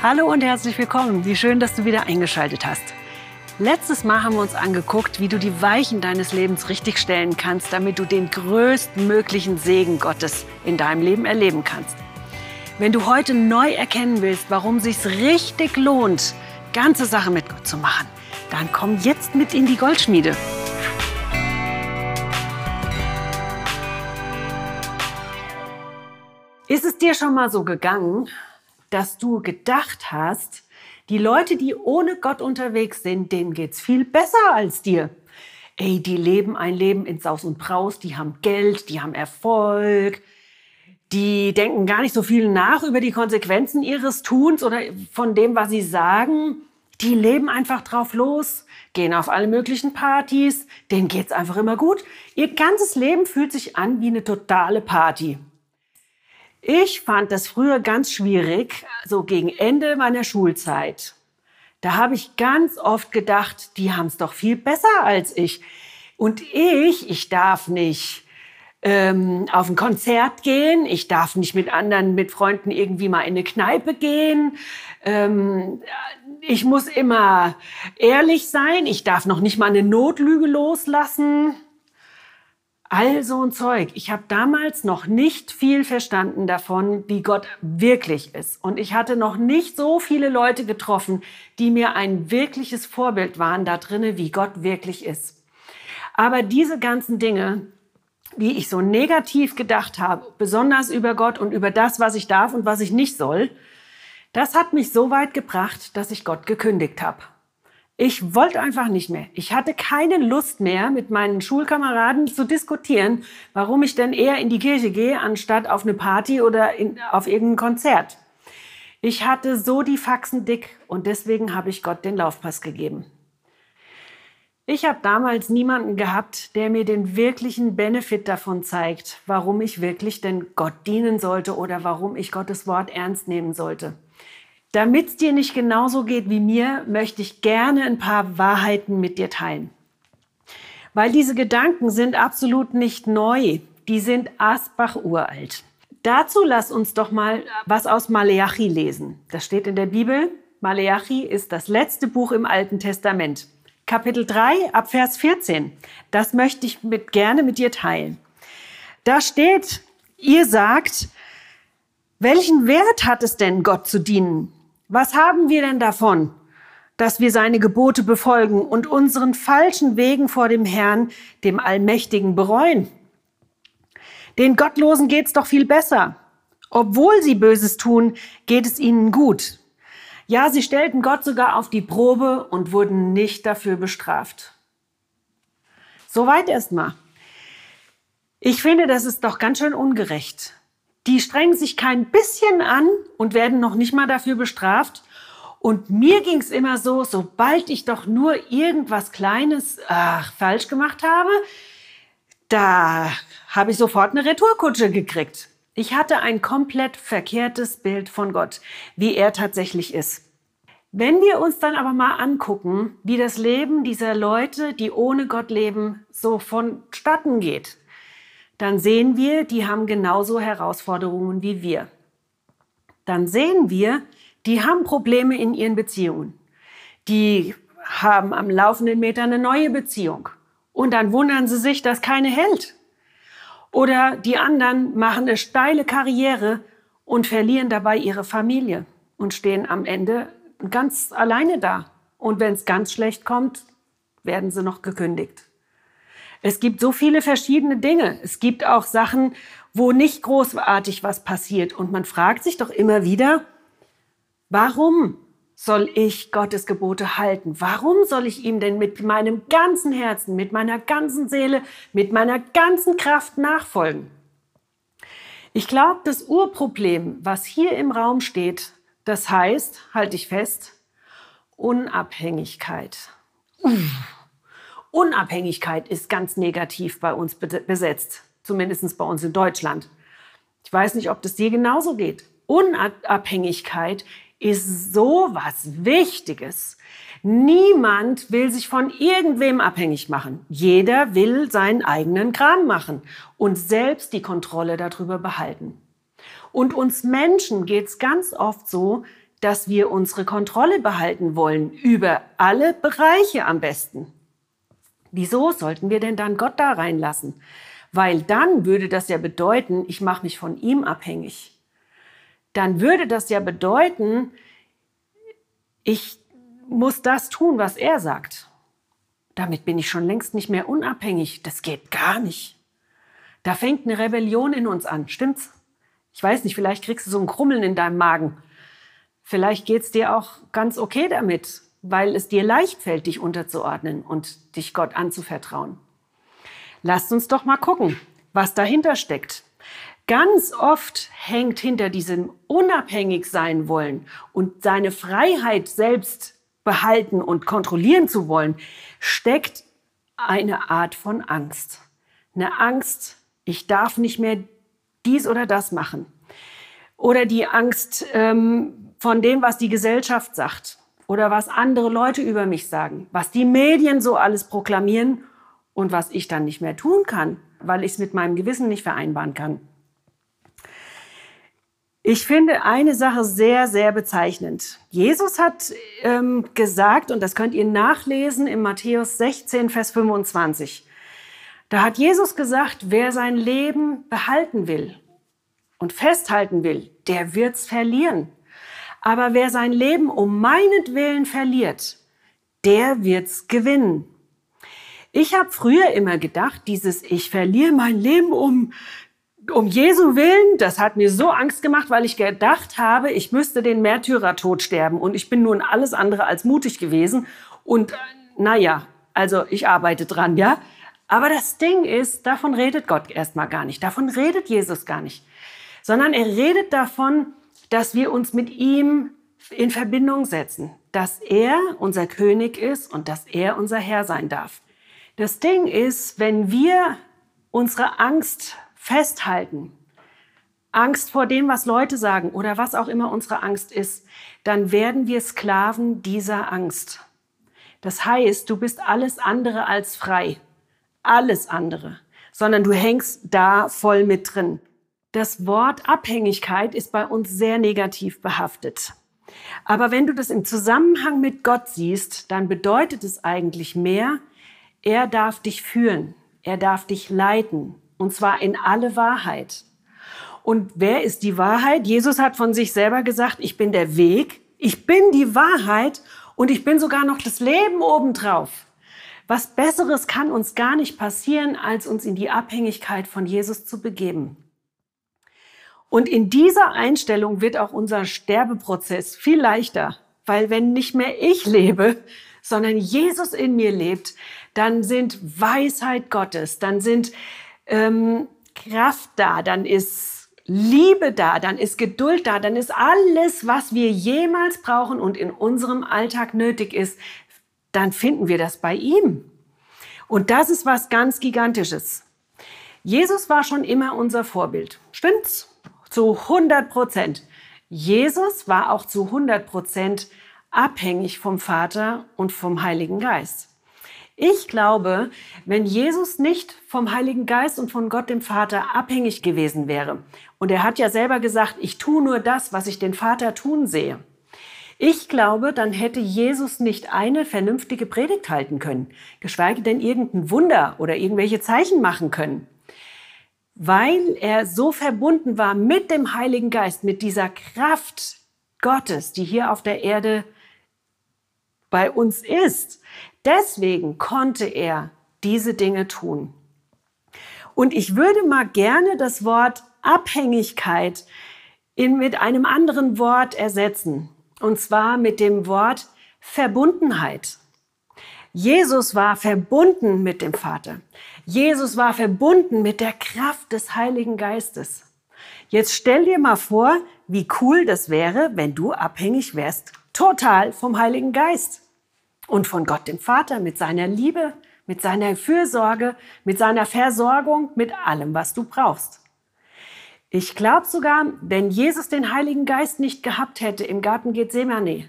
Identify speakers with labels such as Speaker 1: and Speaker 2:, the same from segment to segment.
Speaker 1: Hallo und herzlich willkommen. Wie schön, dass du wieder eingeschaltet hast. Letztes Mal haben wir uns angeguckt, wie du die Weichen deines Lebens richtig stellen kannst, damit du den größtmöglichen Segen Gottes in deinem Leben erleben kannst. Wenn du heute neu erkennen willst, warum sich's richtig lohnt, ganze Sache mit Gott zu machen, dann komm jetzt mit in die Goldschmiede. Ist es dir schon mal so gegangen, dass du gedacht hast, die Leute, die ohne Gott unterwegs sind, denen geht's viel besser als dir. Ey, die leben ein Leben in Saus und Braus, die haben Geld, die haben Erfolg, die denken gar nicht so viel nach über die Konsequenzen ihres Tuns oder von dem, was sie sagen. Die leben einfach drauf los, gehen auf alle möglichen Partys, denen geht's einfach immer gut. Ihr ganzes Leben fühlt sich an wie eine totale Party. Ich fand das früher ganz schwierig, so gegen Ende meiner Schulzeit. Da habe ich ganz oft gedacht, die haben es doch viel besser als ich. Und ich, ich darf nicht ähm, auf ein Konzert gehen, ich darf nicht mit anderen, mit Freunden irgendwie mal in eine Kneipe gehen. Ähm, ich muss immer ehrlich sein, ich darf noch nicht mal eine Notlüge loslassen. All so ein Zeug. Ich habe damals noch nicht viel verstanden davon, wie Gott wirklich ist. Und ich hatte noch nicht so viele Leute getroffen, die mir ein wirkliches Vorbild waren da drinne, wie Gott wirklich ist. Aber diese ganzen Dinge, wie ich so negativ gedacht habe, besonders über Gott und über das, was ich darf und was ich nicht soll, das hat mich so weit gebracht, dass ich Gott gekündigt habe. Ich wollte einfach nicht mehr. Ich hatte keine Lust mehr, mit meinen Schulkameraden zu diskutieren, warum ich denn eher in die Kirche gehe, anstatt auf eine Party oder in, auf irgendein Konzert. Ich hatte so die Faxen dick und deswegen habe ich Gott den Laufpass gegeben. Ich habe damals niemanden gehabt, der mir den wirklichen Benefit davon zeigt, warum ich wirklich denn Gott dienen sollte oder warum ich Gottes Wort ernst nehmen sollte. Damit es dir nicht genauso geht wie mir, möchte ich gerne ein paar Wahrheiten mit dir teilen. Weil diese Gedanken sind absolut nicht neu, die sind Asbach uralt. Dazu lass uns doch mal was aus Maleachi lesen. Das steht in der Bibel. Maleachi ist das letzte Buch im Alten Testament. Kapitel 3 ab Vers 14. Das möchte ich mit, gerne mit dir teilen. Da steht, ihr sagt, welchen Wert hat es denn, Gott zu dienen? Was haben wir denn davon, dass wir seine Gebote befolgen und unseren falschen Wegen vor dem Herrn, dem Allmächtigen, bereuen? Den Gottlosen geht's doch viel besser. Obwohl sie Böses tun, geht es ihnen gut. Ja, sie stellten Gott sogar auf die Probe und wurden nicht dafür bestraft. Soweit erstmal. Ich finde, das ist doch ganz schön ungerecht. Die strengen sich kein bisschen an und werden noch nicht mal dafür bestraft. Und mir ging es immer so, sobald ich doch nur irgendwas Kleines ach, falsch gemacht habe, da habe ich sofort eine Retourkutsche gekriegt. Ich hatte ein komplett verkehrtes Bild von Gott, wie er tatsächlich ist. Wenn wir uns dann aber mal angucken, wie das Leben dieser Leute, die ohne Gott leben, so vonstatten geht, dann sehen wir, die haben genauso Herausforderungen wie wir. Dann sehen wir, die haben Probleme in ihren Beziehungen. Die haben am laufenden Meter eine neue Beziehung. Und dann wundern sie sich, dass keine hält. Oder die anderen machen eine steile Karriere und verlieren dabei ihre Familie und stehen am Ende ganz alleine da. Und wenn es ganz schlecht kommt, werden sie noch gekündigt. Es gibt so viele verschiedene Dinge. Es gibt auch Sachen, wo nicht großartig was passiert. Und man fragt sich doch immer wieder, warum soll ich Gottes Gebote halten? Warum soll ich ihm denn mit meinem ganzen Herzen, mit meiner ganzen Seele, mit meiner ganzen Kraft nachfolgen? Ich glaube, das Urproblem, was hier im Raum steht, das heißt, halte ich fest, Unabhängigkeit. Uff. Unabhängigkeit ist ganz negativ bei uns besetzt, zumindest bei uns in Deutschland. Ich weiß nicht, ob das dir genauso geht. Unabhängigkeit ist so was Wichtiges. Niemand will sich von irgendwem abhängig machen. Jeder will seinen eigenen Kram machen und selbst die Kontrolle darüber behalten. Und uns Menschen geht es ganz oft so, dass wir unsere Kontrolle behalten wollen über alle Bereiche am besten. Wieso sollten wir denn dann Gott da reinlassen? Weil dann würde das ja bedeuten, ich mache mich von ihm abhängig. Dann würde das ja bedeuten, ich muss das tun, was er sagt. Damit bin ich schon längst nicht mehr unabhängig. Das geht gar nicht. Da fängt eine Rebellion in uns an, stimmt's? Ich weiß nicht, vielleicht kriegst du so ein Krummeln in deinem Magen. Vielleicht geht's dir auch ganz okay damit, weil es dir leicht fällt, dich unterzuordnen und dich Gott anzuvertrauen. Lasst uns doch mal gucken, was dahinter steckt. Ganz oft hängt hinter diesem unabhängig sein wollen und seine Freiheit selbst behalten und kontrollieren zu wollen, steckt eine Art von Angst. Eine Angst, ich darf nicht mehr dies oder das machen. Oder die Angst ähm, von dem, was die Gesellschaft sagt oder was andere Leute über mich sagen, was die Medien so alles proklamieren und was ich dann nicht mehr tun kann, weil ich es mit meinem Gewissen nicht vereinbaren kann. Ich finde eine Sache sehr, sehr bezeichnend. Jesus hat ähm, gesagt, und das könnt ihr nachlesen in Matthäus 16, Vers 25. Da hat Jesus gesagt, wer sein Leben behalten will und festhalten will, der wird's verlieren. Aber wer sein Leben um meinetwillen verliert, der wird's gewinnen. Ich habe früher immer gedacht, dieses Ich verliere mein Leben um um Jesu Willen, das hat mir so Angst gemacht, weil ich gedacht habe, ich müsste den Märtyrertod sterben und ich bin nun alles andere als mutig gewesen und naja, also ich arbeite dran, ja. Aber das Ding ist, davon redet Gott erstmal gar nicht, davon redet Jesus gar nicht, sondern er redet davon, dass wir uns mit ihm in Verbindung setzen, dass er unser König ist und dass er unser Herr sein darf. Das Ding ist, wenn wir unsere Angst festhalten, Angst vor dem, was Leute sagen oder was auch immer unsere Angst ist, dann werden wir Sklaven dieser Angst. Das heißt, du bist alles andere als frei. Alles andere. Sondern du hängst da voll mit drin. Das Wort Abhängigkeit ist bei uns sehr negativ behaftet. Aber wenn du das im Zusammenhang mit Gott siehst, dann bedeutet es eigentlich mehr, er darf dich führen, er darf dich leiten, und zwar in alle Wahrheit. Und wer ist die Wahrheit? Jesus hat von sich selber gesagt, ich bin der Weg, ich bin die Wahrheit und ich bin sogar noch das Leben obendrauf. Was Besseres kann uns gar nicht passieren, als uns in die Abhängigkeit von Jesus zu begeben. Und in dieser Einstellung wird auch unser Sterbeprozess viel leichter, weil wenn nicht mehr ich lebe, sondern Jesus in mir lebt, dann sind Weisheit Gottes, dann sind ähm, Kraft da, dann ist Liebe da, dann ist Geduld da, dann ist alles, was wir jemals brauchen und in unserem Alltag nötig ist, dann finden wir das bei ihm. Und das ist was ganz Gigantisches. Jesus war schon immer unser Vorbild. Stimmt's? Zu 100 Prozent. Jesus war auch zu 100 Prozent abhängig vom Vater und vom Heiligen Geist. Ich glaube, wenn Jesus nicht vom Heiligen Geist und von Gott dem Vater abhängig gewesen wäre, und er hat ja selber gesagt, ich tue nur das, was ich den Vater tun sehe. Ich glaube, dann hätte Jesus nicht eine vernünftige Predigt halten können, geschweige denn irgendein Wunder oder irgendwelche Zeichen machen können. Weil er so verbunden war mit dem Heiligen Geist, mit dieser Kraft Gottes, die hier auf der Erde bei uns ist. Deswegen konnte er diese Dinge tun. Und ich würde mal gerne das Wort Abhängigkeit in, mit einem anderen Wort ersetzen. Und zwar mit dem Wort Verbundenheit. Jesus war verbunden mit dem Vater. Jesus war verbunden mit der Kraft des Heiligen Geistes. Jetzt stell dir mal vor, wie cool das wäre, wenn du abhängig wärst, total vom Heiligen Geist und von Gott dem Vater mit seiner Liebe, mit seiner Fürsorge, mit seiner Versorgung, mit allem, was du brauchst. Ich glaube sogar, wenn Jesus den Heiligen Geist nicht gehabt hätte im Garten Gethsemane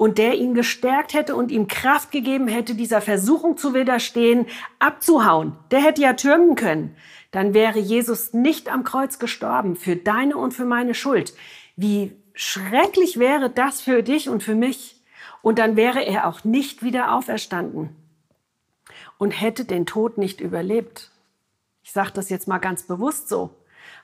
Speaker 1: und der ihn gestärkt hätte und ihm Kraft gegeben hätte, dieser Versuchung zu widerstehen, abzuhauen, der hätte ja türmen können, dann wäre Jesus nicht am Kreuz gestorben für deine und für meine Schuld. Wie schrecklich wäre das für dich und für mich. Und dann wäre er auch nicht wieder auferstanden und hätte den Tod nicht überlebt. Ich sage das jetzt mal ganz bewusst so,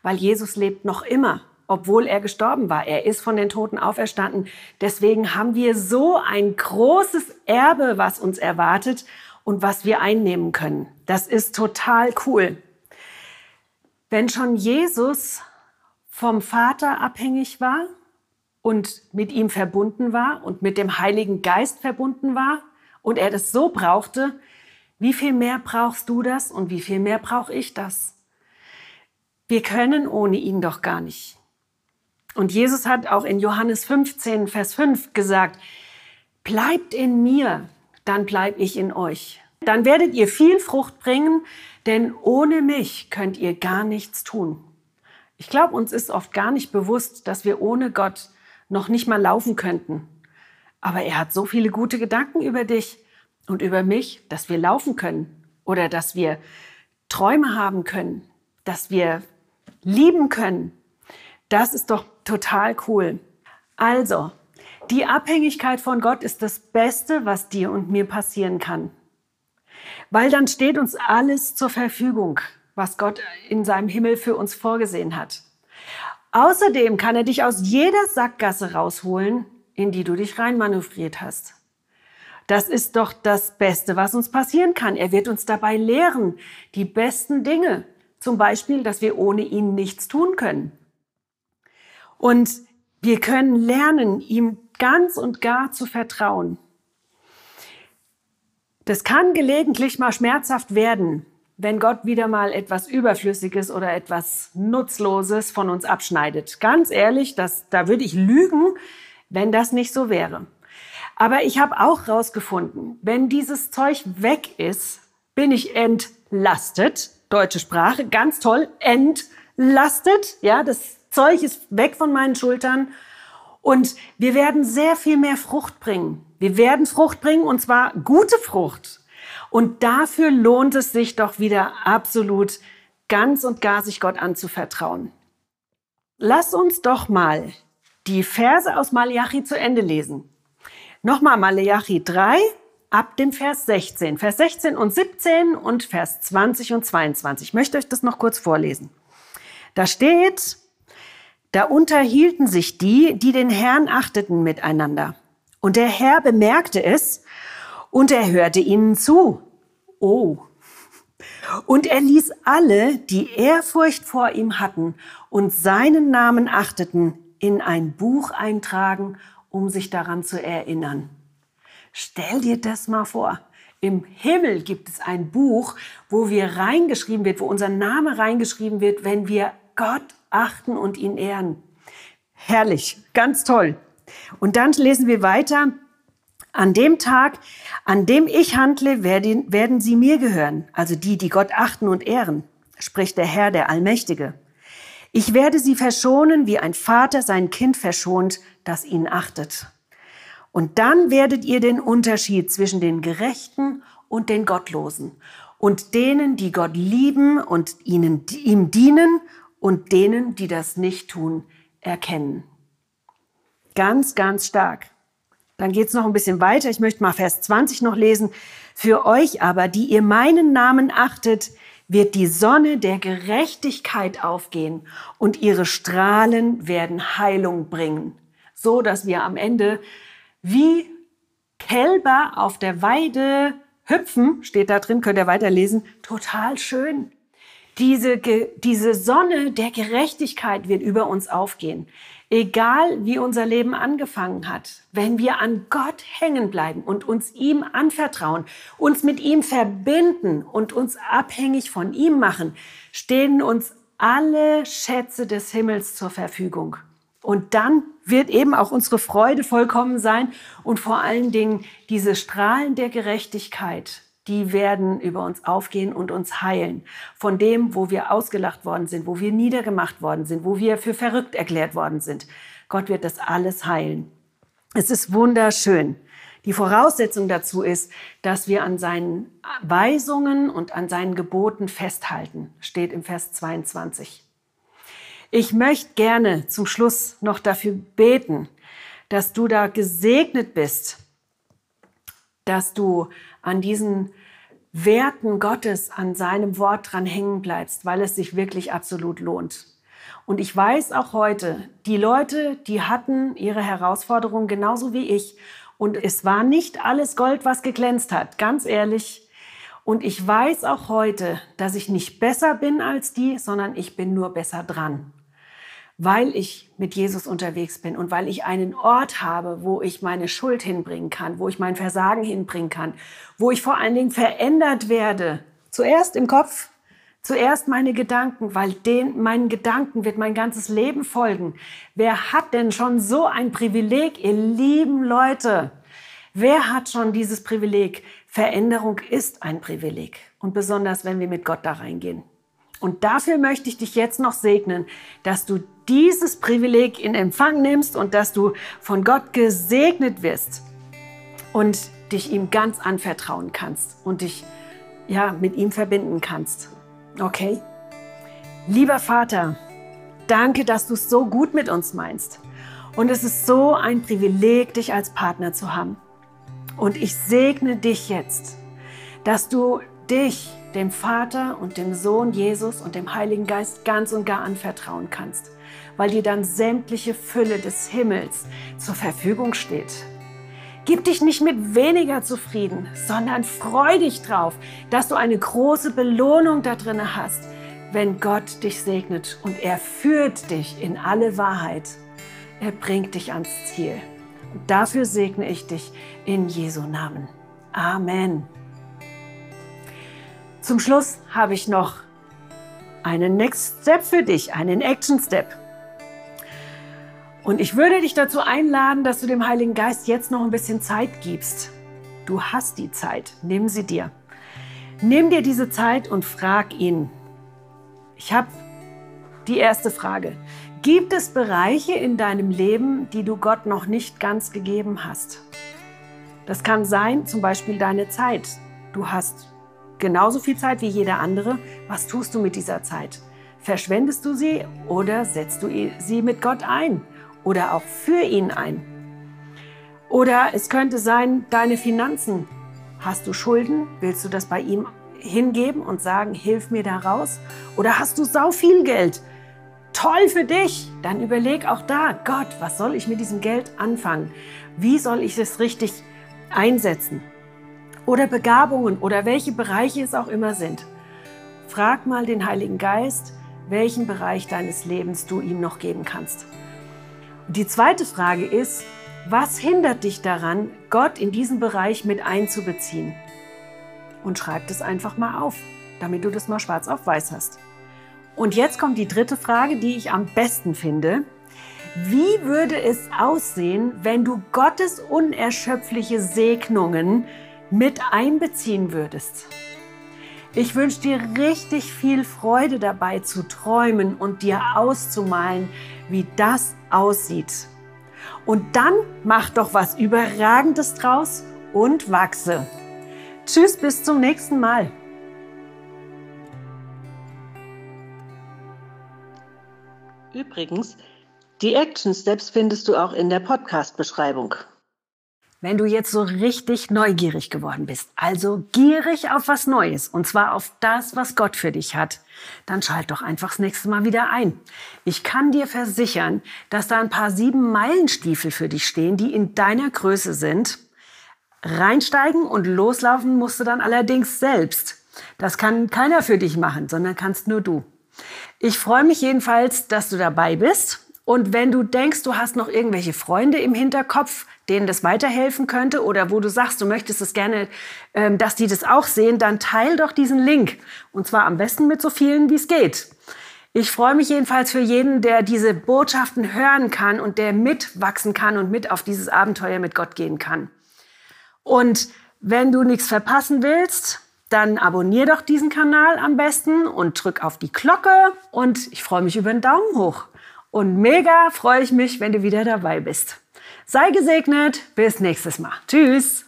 Speaker 1: weil Jesus lebt noch immer, obwohl er gestorben war. Er ist von den Toten auferstanden. Deswegen haben wir so ein großes Erbe, was uns erwartet und was wir einnehmen können. Das ist total cool. Wenn schon Jesus vom Vater abhängig war und mit ihm verbunden war und mit dem Heiligen Geist verbunden war und er das so brauchte, wie viel mehr brauchst du das und wie viel mehr brauche ich das? Wir können ohne ihn doch gar nicht. Und Jesus hat auch in Johannes 15, Vers 5 gesagt, bleibt in mir, dann bleib ich in euch. Dann werdet ihr viel Frucht bringen, denn ohne mich könnt ihr gar nichts tun. Ich glaube, uns ist oft gar nicht bewusst, dass wir ohne Gott noch nicht mal laufen könnten. Aber er hat so viele gute Gedanken über dich und über mich, dass wir laufen können oder dass wir Träume haben können, dass wir lieben können. Das ist doch total cool. Also, die Abhängigkeit von Gott ist das Beste, was dir und mir passieren kann. Weil dann steht uns alles zur Verfügung was Gott in seinem Himmel für uns vorgesehen hat. Außerdem kann er dich aus jeder Sackgasse rausholen, in die du dich reinmanövriert hast. Das ist doch das Beste, was uns passieren kann. Er wird uns dabei lehren, die besten Dinge. Zum Beispiel, dass wir ohne ihn nichts tun können. Und wir können lernen, ihm ganz und gar zu vertrauen. Das kann gelegentlich mal schmerzhaft werden, wenn Gott wieder mal etwas Überflüssiges oder etwas Nutzloses von uns abschneidet. Ganz ehrlich, das, da würde ich lügen, wenn das nicht so wäre. Aber ich habe auch rausgefunden, wenn dieses Zeug weg ist, bin ich entlastet. Deutsche Sprache, ganz toll, entlastet. Ja, das Zeug ist weg von meinen Schultern und wir werden sehr viel mehr Frucht bringen. Wir werden Frucht bringen und zwar gute Frucht. Und dafür lohnt es sich doch wieder absolut ganz und gar sich Gott anzuvertrauen. Lass uns doch mal die Verse aus Malachi zu Ende lesen. Nochmal Malachi 3 ab dem Vers 16. Vers 16 und 17 und Vers 20 und 22. Ich möchte euch das noch kurz vorlesen. Da steht, da unterhielten sich die, die den Herrn achteten miteinander. Und der Herr bemerkte es und er hörte ihnen zu. Oh. Und er ließ alle, die Ehrfurcht vor ihm hatten und seinen Namen achteten, in ein Buch eintragen, um sich daran zu erinnern. Stell dir das mal vor. Im Himmel gibt es ein Buch, wo wir reingeschrieben wird, wo unser Name reingeschrieben wird, wenn wir Gott achten und ihn ehren. Herrlich, ganz toll. Und dann lesen wir weiter an dem Tag, an dem ich handle, werden, werden sie mir gehören, also die, die Gott achten und ehren, spricht der Herr, der Allmächtige. Ich werde sie verschonen, wie ein Vater sein Kind verschont, das ihn achtet. Und dann werdet ihr den Unterschied zwischen den Gerechten und den Gottlosen und denen, die Gott lieben und ihnen, ihm dienen und denen, die das nicht tun, erkennen. Ganz, ganz stark. Dann geht's noch ein bisschen weiter. Ich möchte mal Vers 20 noch lesen. Für euch aber, die ihr meinen Namen achtet, wird die Sonne der Gerechtigkeit aufgehen und ihre Strahlen werden Heilung bringen, so dass wir am Ende wie Kälber auf der Weide hüpfen, steht da drin, könnt ihr weiterlesen, total schön. Diese, diese Sonne der Gerechtigkeit wird über uns aufgehen. Egal wie unser Leben angefangen hat, wenn wir an Gott hängen bleiben und uns ihm anvertrauen, uns mit ihm verbinden und uns abhängig von ihm machen, stehen uns alle Schätze des Himmels zur Verfügung. Und dann wird eben auch unsere Freude vollkommen sein und vor allen Dingen diese Strahlen der Gerechtigkeit, die werden über uns aufgehen und uns heilen. Von dem, wo wir ausgelacht worden sind, wo wir niedergemacht worden sind, wo wir für verrückt erklärt worden sind. Gott wird das alles heilen. Es ist wunderschön. Die Voraussetzung dazu ist, dass wir an seinen Weisungen und an seinen Geboten festhalten, steht im Vers 22. Ich möchte gerne zum Schluss noch dafür beten, dass du da gesegnet bist, dass du an diesen Werten Gottes, an seinem Wort dran hängen bleibst, weil es sich wirklich absolut lohnt. Und ich weiß auch heute, die Leute, die hatten ihre Herausforderungen genauso wie ich. Und es war nicht alles Gold, was geglänzt hat, ganz ehrlich. Und ich weiß auch heute, dass ich nicht besser bin als die, sondern ich bin nur besser dran weil ich mit Jesus unterwegs bin und weil ich einen Ort habe, wo ich meine Schuld hinbringen kann, wo ich mein Versagen hinbringen kann, wo ich vor allen Dingen verändert werde. Zuerst im Kopf, zuerst meine Gedanken, weil den, meinen Gedanken wird mein ganzes Leben folgen. Wer hat denn schon so ein Privileg, ihr lieben Leute? Wer hat schon dieses Privileg? Veränderung ist ein Privileg. Und besonders, wenn wir mit Gott da reingehen. Und dafür möchte ich dich jetzt noch segnen, dass du dieses Privileg in Empfang nimmst und dass du von Gott gesegnet wirst und dich ihm ganz anvertrauen kannst und dich ja mit ihm verbinden kannst. Okay? Lieber Vater, danke, dass du es so gut mit uns meinst. Und es ist so ein Privileg, dich als Partner zu haben. Und ich segne dich jetzt, dass du dich dem Vater und dem Sohn Jesus und dem Heiligen Geist ganz und gar anvertrauen kannst weil dir dann sämtliche Fülle des Himmels zur Verfügung steht. Gib dich nicht mit weniger zufrieden, sondern freu dich drauf, dass du eine große Belohnung da drin hast, wenn Gott dich segnet und er führt dich in alle Wahrheit. Er bringt dich ans Ziel. Und dafür segne ich dich in Jesu Namen. Amen. Zum Schluss habe ich noch einen Next Step für dich, einen Action Step. Und ich würde dich dazu einladen, dass du dem Heiligen Geist jetzt noch ein bisschen Zeit gibst. Du hast die Zeit, nimm sie dir. Nimm dir diese Zeit und frag ihn. Ich habe die erste Frage. Gibt es Bereiche in deinem Leben, die du Gott noch nicht ganz gegeben hast? Das kann sein, zum Beispiel deine Zeit. Du hast genauso viel Zeit wie jeder andere. Was tust du mit dieser Zeit? Verschwendest du sie oder setzt du sie mit Gott ein? oder auch für ihn ein. Oder es könnte sein, deine Finanzen. Hast du Schulden? Willst du das bei ihm hingeben und sagen, hilf mir da raus? Oder hast du sau viel Geld? Toll für dich! Dann überleg auch da, Gott, was soll ich mit diesem Geld anfangen? Wie soll ich es richtig einsetzen? Oder Begabungen oder welche Bereiche es auch immer sind. Frag mal den Heiligen Geist, welchen Bereich deines Lebens du ihm noch geben kannst. Die zweite Frage ist, was hindert dich daran, Gott in diesen Bereich mit einzubeziehen? Und schreib das einfach mal auf, damit du das mal schwarz auf weiß hast. Und jetzt kommt die dritte Frage, die ich am besten finde. Wie würde es aussehen, wenn du Gottes unerschöpfliche Segnungen mit einbeziehen würdest? Ich wünsche dir richtig viel Freude dabei zu träumen und dir auszumalen, wie das aussieht. Und dann mach doch was Überragendes draus und wachse. Tschüss, bis zum nächsten Mal. Übrigens, die Action Steps findest du auch in der Podcast-Beschreibung. Wenn du jetzt so richtig neugierig geworden bist, also gierig auf was Neues, und zwar auf das, was Gott für dich hat, dann schalt doch einfach das nächste Mal wieder ein. Ich kann dir versichern, dass da ein paar sieben Meilenstiefel für dich stehen, die in deiner Größe sind. Reinsteigen und loslaufen musst du dann allerdings selbst. Das kann keiner für dich machen, sondern kannst nur du. Ich freue mich jedenfalls, dass du dabei bist. Und wenn du denkst, du hast noch irgendwelche Freunde im Hinterkopf, denen das weiterhelfen könnte oder wo du sagst, du möchtest es gerne, ähm, dass die das auch sehen, dann teil doch diesen Link. Und zwar am besten mit so vielen, wie es geht. Ich freue mich jedenfalls für jeden, der diese Botschaften hören kann und der mitwachsen kann und mit auf dieses Abenteuer mit Gott gehen kann. Und wenn du nichts verpassen willst, dann abonnier doch diesen Kanal am besten und drück auf die Glocke und ich freue mich über einen Daumen hoch. Und mega freue ich mich, wenn du wieder dabei bist. Sei gesegnet, bis nächstes Mal. Tschüss.